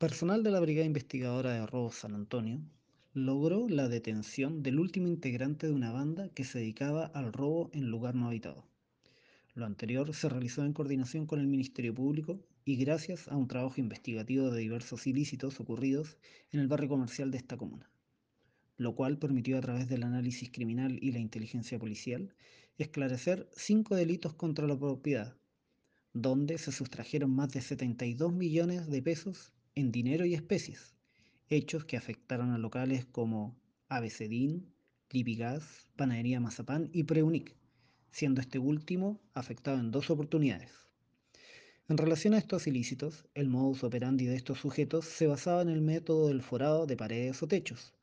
Personal de la Brigada Investigadora de Robos San Antonio logró la detención del último integrante de una banda que se dedicaba al robo en lugar no habitado. Lo anterior se realizó en coordinación con el Ministerio Público y gracias a un trabajo investigativo de diversos ilícitos ocurridos en el barrio comercial de esta comuna, lo cual permitió a través del análisis criminal y la inteligencia policial esclarecer cinco delitos contra la propiedad, donde se sustrajeron más de 72 millones de pesos en dinero y especies, hechos que afectaron a locales como Abecedín, Lipigas, Panadería Mazapán y Preunic, siendo este último afectado en dos oportunidades. En relación a estos ilícitos, el modus operandi de estos sujetos se basaba en el método del forado de paredes o techos,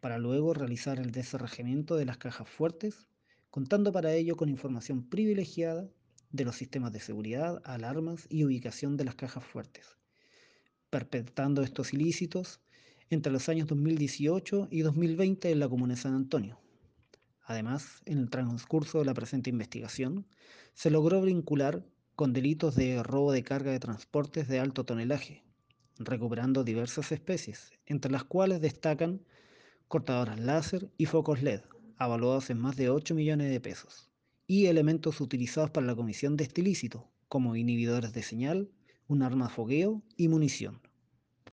para luego realizar el desarrajamiento de las cajas fuertes, contando para ello con información privilegiada de los sistemas de seguridad, alarmas y ubicación de las cajas fuertes, perpetrando estos ilícitos entre los años 2018 y 2020 en la comuna de San Antonio. Además, en el transcurso de la presente investigación, se logró vincular con delitos de robo de carga de transportes de alto tonelaje, recuperando diversas especies, entre las cuales destacan cortadoras láser y focos LED, avaluados en más de 8 millones de pesos y elementos utilizados para la comisión de este ilícito, como inhibidores de señal, un arma de fogueo y munición.